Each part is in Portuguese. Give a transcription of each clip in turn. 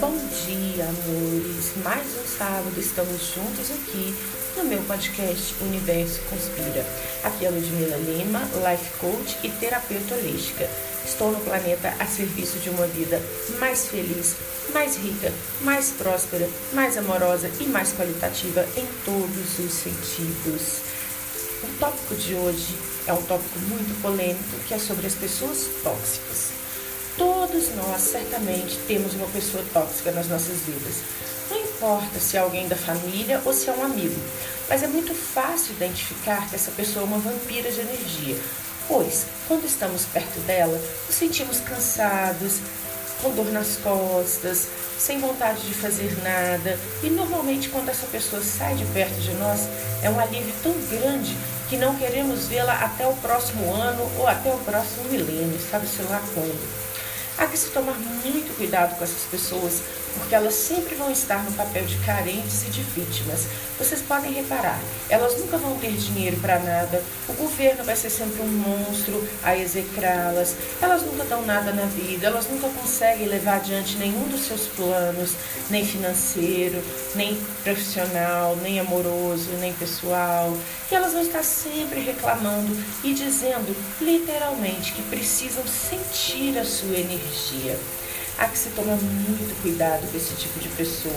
Bom dia, amores! Mais um sábado estamos juntos aqui no meu podcast Universo Conspira. Aqui é a Ludmila Lima, Life Coach e terapeuta holística. Estou no planeta a serviço de uma vida mais feliz, mais rica, mais próspera, mais amorosa e mais qualitativa em todos os sentidos. O tópico de hoje é um tópico muito polêmico que é sobre as pessoas tóxicas. Todos nós certamente temos uma pessoa tóxica nas nossas vidas. Não importa se é alguém da família ou se é um amigo, mas é muito fácil identificar que essa pessoa é uma vampira de energia, pois quando estamos perto dela, nos sentimos cansados, com dor nas costas, sem vontade de fazer nada. E normalmente, quando essa pessoa sai de perto de nós, é um alívio tão grande que não queremos vê-la até o próximo ano ou até o próximo milênio, sabe-se lá quando. Há que se tomar muito cuidado com essas pessoas, porque elas sempre vão estar no papel de carentes e de vítimas. Vocês podem reparar, elas nunca vão ter dinheiro para nada, o governo vai ser sempre um monstro a execrá-las, elas nunca dão nada na vida, elas nunca conseguem levar adiante nenhum dos seus planos, nem financeiro, nem profissional, nem amoroso, nem pessoal. E elas vão estar sempre reclamando e dizendo, literalmente, que precisam sentir a sua energia. Há que se tomar muito cuidado com esse tipo de pessoa,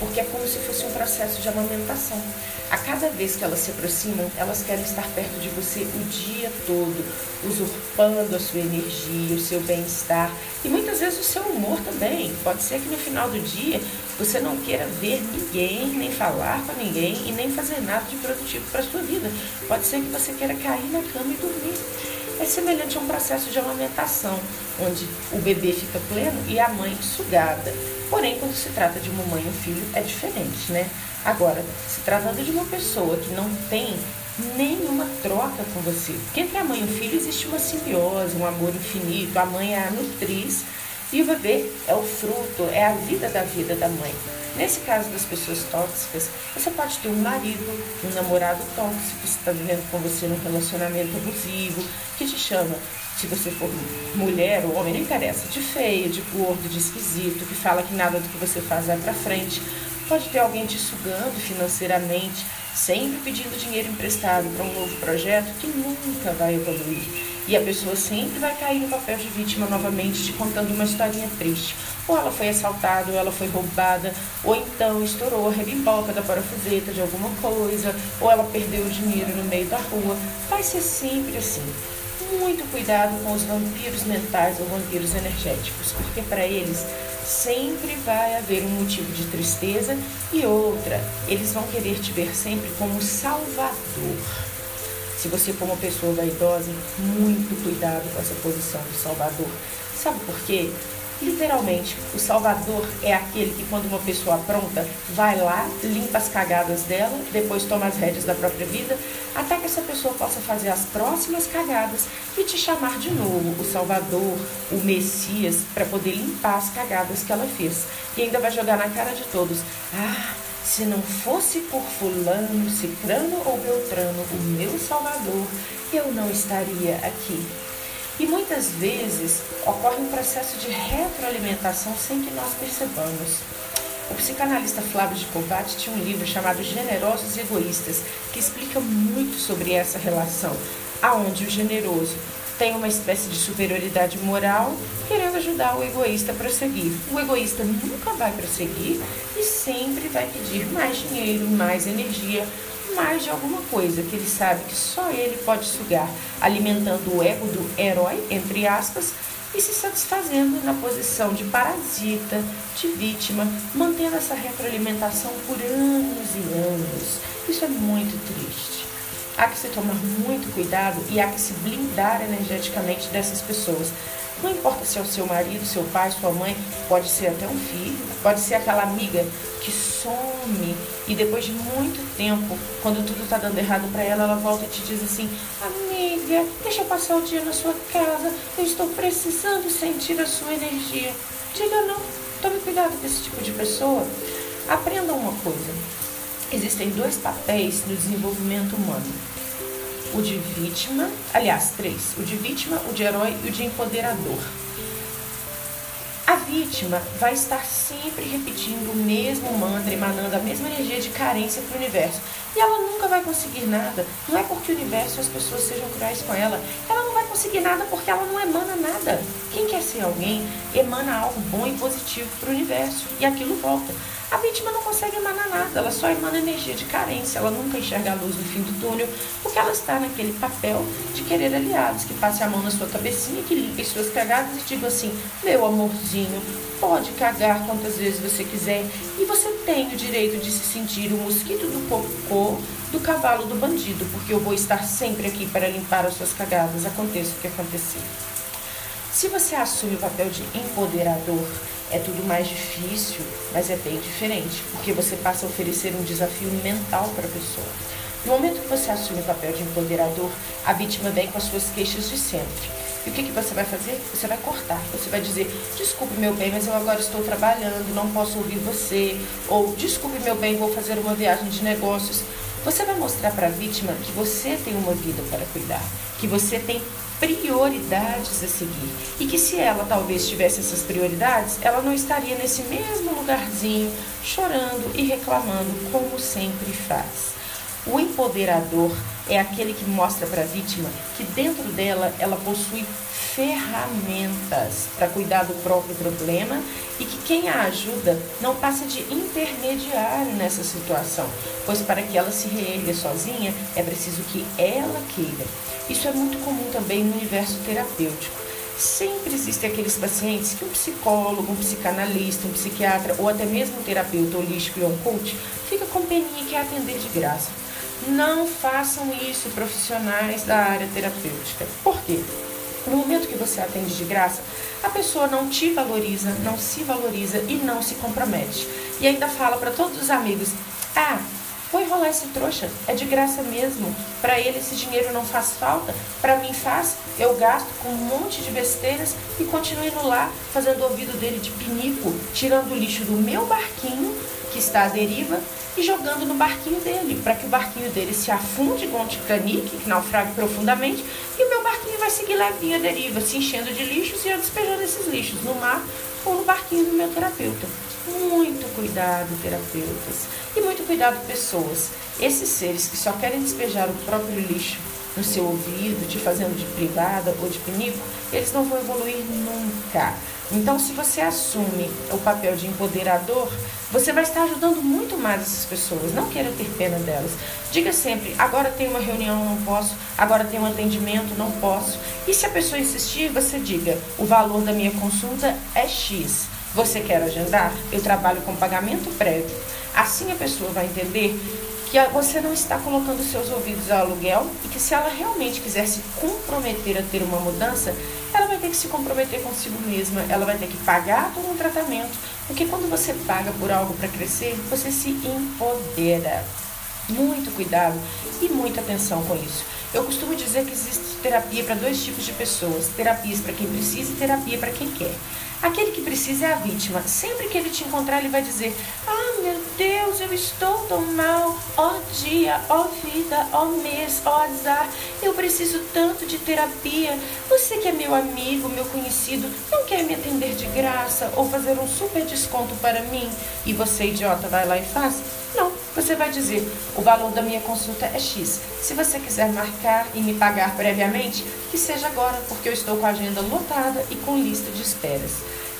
porque é como se fosse um processo de amamentação. A cada vez que elas se aproximam, elas querem estar perto de você o dia todo, usurpando a sua energia, o seu bem-estar e muitas vezes o seu humor também. Pode ser que no final do dia você não queira ver ninguém, nem falar com ninguém e nem fazer nada de produtivo para a sua vida. Pode ser que você queira cair na cama e dormir é semelhante a um processo de amamentação, onde o bebê fica pleno e a mãe sugada. Porém, quando se trata de uma mãe e um filho, é diferente, né? Agora, se tratando de uma pessoa que não tem nenhuma troca com você, porque entre a mãe e o filho existe uma simbiose, um amor infinito, a mãe é a nutriz e o bebê é o fruto, é a vida da vida da mãe. Nesse caso das pessoas tóxicas, você pode ter um marido, um namorado tóxico que está vivendo com você num relacionamento abusivo, que te chama, se você for mulher ou homem, não interessa, de feio, de gordo, de esquisito, que fala que nada do que você faz vai para frente. Pode ter alguém te sugando financeiramente, sempre pedindo dinheiro emprestado para um novo projeto que nunca vai evoluir. E a pessoa sempre vai cair no papel de vítima novamente, te contando uma historinha triste. Ou ela foi assaltada, ou ela foi roubada, ou então estourou a rebimboca da parafuseta de alguma coisa, ou ela perdeu o dinheiro no meio da rua. Vai ser sempre assim muito cuidado com os vampiros mentais ou vampiros energéticos, porque para eles sempre vai haver um motivo de tristeza e outra, eles vão querer te ver sempre como salvador. Se você for uma pessoa vaidosa, muito cuidado com essa posição de salvador. Sabe por quê? Literalmente, o Salvador é aquele que, quando uma pessoa apronta, vai lá, limpa as cagadas dela, depois toma as rédeas da própria vida, até que essa pessoa possa fazer as próximas cagadas e te chamar de novo o Salvador, o Messias, para poder limpar as cagadas que ela fez. E ainda vai jogar na cara de todos: Ah, se não fosse por Fulano, Cicrano ou Beltrano, o meu Salvador, eu não estaria aqui. E muitas vezes ocorre um processo de retroalimentação sem que nós percebamos. O psicanalista Flávio de Kovács tinha um livro chamado Generosos e Egoístas, que explica muito sobre essa relação, aonde o generoso tem uma espécie de superioridade moral, querendo ajudar o egoísta a prosseguir. O egoísta nunca vai prosseguir e sempre vai pedir mais dinheiro, mais energia, mais de alguma coisa que ele sabe que só ele pode sugar, alimentando o ego do herói, entre aspas, e se satisfazendo na posição de parasita, de vítima, mantendo essa retroalimentação por anos e anos. Isso é muito triste. Há que se tomar muito cuidado e há que se blindar energeticamente dessas pessoas. Não importa se é o seu marido, seu pai, sua mãe, pode ser até um filho, pode ser aquela amiga que some e depois de muito tempo, quando tudo está dando errado para ela, ela volta e te diz assim: Amiga, deixa eu passar o dia na sua casa, eu estou precisando sentir a sua energia. Diga não, tome cuidado com esse tipo de pessoa. Aprenda uma coisa: existem dois papéis no desenvolvimento humano o de vítima, aliás, três: o de vítima, o de herói e o de empoderador. A vítima vai estar sempre repetindo o mesmo mantra, emanando a mesma energia de carência para o universo. E ela nunca vai conseguir nada. Não é porque o universo e as pessoas sejam cruéis com ela. Ela não vai conseguir nada porque ela não emana nada. Quem quer ser alguém emana algo bom e positivo para o universo. E aquilo volta. A vítima não consegue emanar nada, ela só emana energia de carência, ela nunca enxerga a luz no fim do túnel, porque ela está naquele papel de querer aliados, que passe a mão na sua cabecinha, que limpe suas cagadas e diga assim: meu amorzinho, pode cagar quantas vezes você quiser, e você tem o direito de se sentir o mosquito do cocô do cavalo do bandido, porque eu vou estar sempre aqui para limpar as suas cagadas, aconteça o que acontecer. Se você assume o papel de empoderador, é tudo mais difícil, mas é bem diferente, porque você passa a oferecer um desafio mental para a pessoa. No momento que você assume o papel de empoderador, a vítima vem com as suas queixas de sempre. E o que, que você vai fazer? Você vai cortar. Você vai dizer: desculpe, meu bem, mas eu agora estou trabalhando, não posso ouvir você. Ou desculpe, meu bem, vou fazer uma viagem de negócios. Você vai mostrar para a vítima que você tem uma vida para cuidar, que você tem prioridades a seguir e que se ela talvez tivesse essas prioridades, ela não estaria nesse mesmo lugarzinho chorando e reclamando como sempre faz. O empoderador é aquele que mostra para a vítima que dentro dela ela possui ferramentas para cuidar do próprio problema e que quem a ajuda não passa de intermediário nessa situação, pois para que ela se reerga sozinha é preciso que ela queira. Isso é muito comum também no universo terapêutico. Sempre existem aqueles pacientes que um psicólogo, um psicanalista, um psiquiatra ou até mesmo um terapeuta holístico e um coach fica com peninha que quer atender de graça. Não façam isso, profissionais da área terapêutica. Por quê? No momento que você atende de graça, a pessoa não te valoriza, não se valoriza e não se compromete. E ainda fala para todos os amigos: ah, Vou enrolar esse trouxa, é de graça mesmo. Para ele esse dinheiro não faz falta, para mim faz. Eu gasto com um monte de besteiras e continuo indo lá fazendo o ouvido dele de pinico, tirando o lixo do meu barquinho que está à deriva e jogando no barquinho dele, para que o barquinho dele se afunde igual um Titanic, que naufrague profundamente, e o meu barquinho vai seguir levinho à deriva, se enchendo de lixos e eu despejando esses lixos no mar ou no barquinho do meu terapeuta. Muito cuidado, terapeutas. E muito cuidado, pessoas. Esses seres que só querem despejar o próprio lixo no seu ouvido, te fazendo de privada ou de pinico, eles não vão evoluir nunca. Então, se você assume o papel de empoderador, você vai estar ajudando muito mais essas pessoas. Não queira ter pena delas. Diga sempre: agora tem uma reunião, não posso. Agora tem um atendimento, não posso. E se a pessoa insistir, você diga: o valor da minha consulta é X. Você quer agendar? Eu trabalho com pagamento prévio. Assim a pessoa vai entender que você não está colocando seus ouvidos ao aluguel e que se ela realmente quiser se comprometer a ter uma mudança, ela ter que se comprometer consigo mesma, ela vai ter que pagar por um tratamento, porque quando você paga por algo para crescer, você se empodera. Muito cuidado e muita atenção com isso. Eu costumo dizer que existe terapia para dois tipos de pessoas: terapias para quem precisa e terapia para quem quer. Aquele que precisa é a vítima. Sempre que ele te encontrar, ele vai dizer: Ah, meu Deus, eu estou tão mal. Ó oh, dia, ó oh, vida, ó oh, mês, ó azar. Eu preciso tanto de terapia. Você que é meu amigo, meu conhecido, não quer me atender de graça ou fazer um super desconto para mim? E você, idiota, vai lá e faz? Não, você vai dizer: o valor da minha consulta é X. Se você quiser marcar e me pagar previamente, que seja agora, porque eu estou com a agenda lotada e com lista de esperas.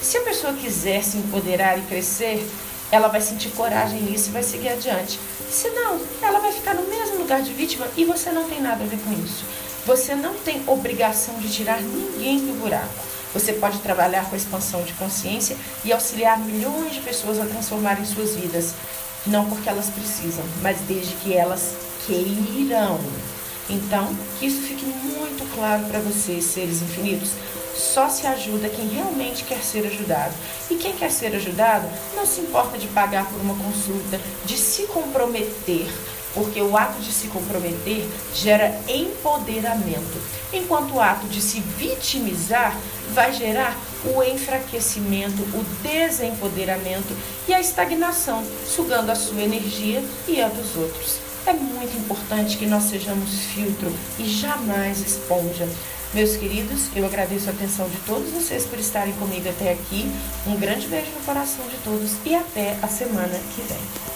Se a pessoa quiser se empoderar e crescer, ela vai sentir coragem nisso e vai seguir adiante. Se não, ela vai ficar no mesmo lugar de vítima e você não tem nada a ver com isso. Você não tem obrigação de tirar ninguém do buraco. Você pode trabalhar com a expansão de consciência e auxiliar milhões de pessoas a transformarem suas vidas. Não porque elas precisam, mas desde que elas queiram. Então, que isso fique muito claro para vocês, seres infinitos. Só se ajuda quem realmente quer ser ajudado. E quem quer ser ajudado não se importa de pagar por uma consulta, de se comprometer, porque o ato de se comprometer gera empoderamento, enquanto o ato de se vitimizar vai gerar o enfraquecimento, o desempoderamento e a estagnação, sugando a sua energia e a dos outros. É muito importante que nós sejamos filtro e jamais esponja. Meus queridos, eu agradeço a atenção de todos vocês por estarem comigo até aqui. Um grande beijo no coração de todos e até a semana que vem.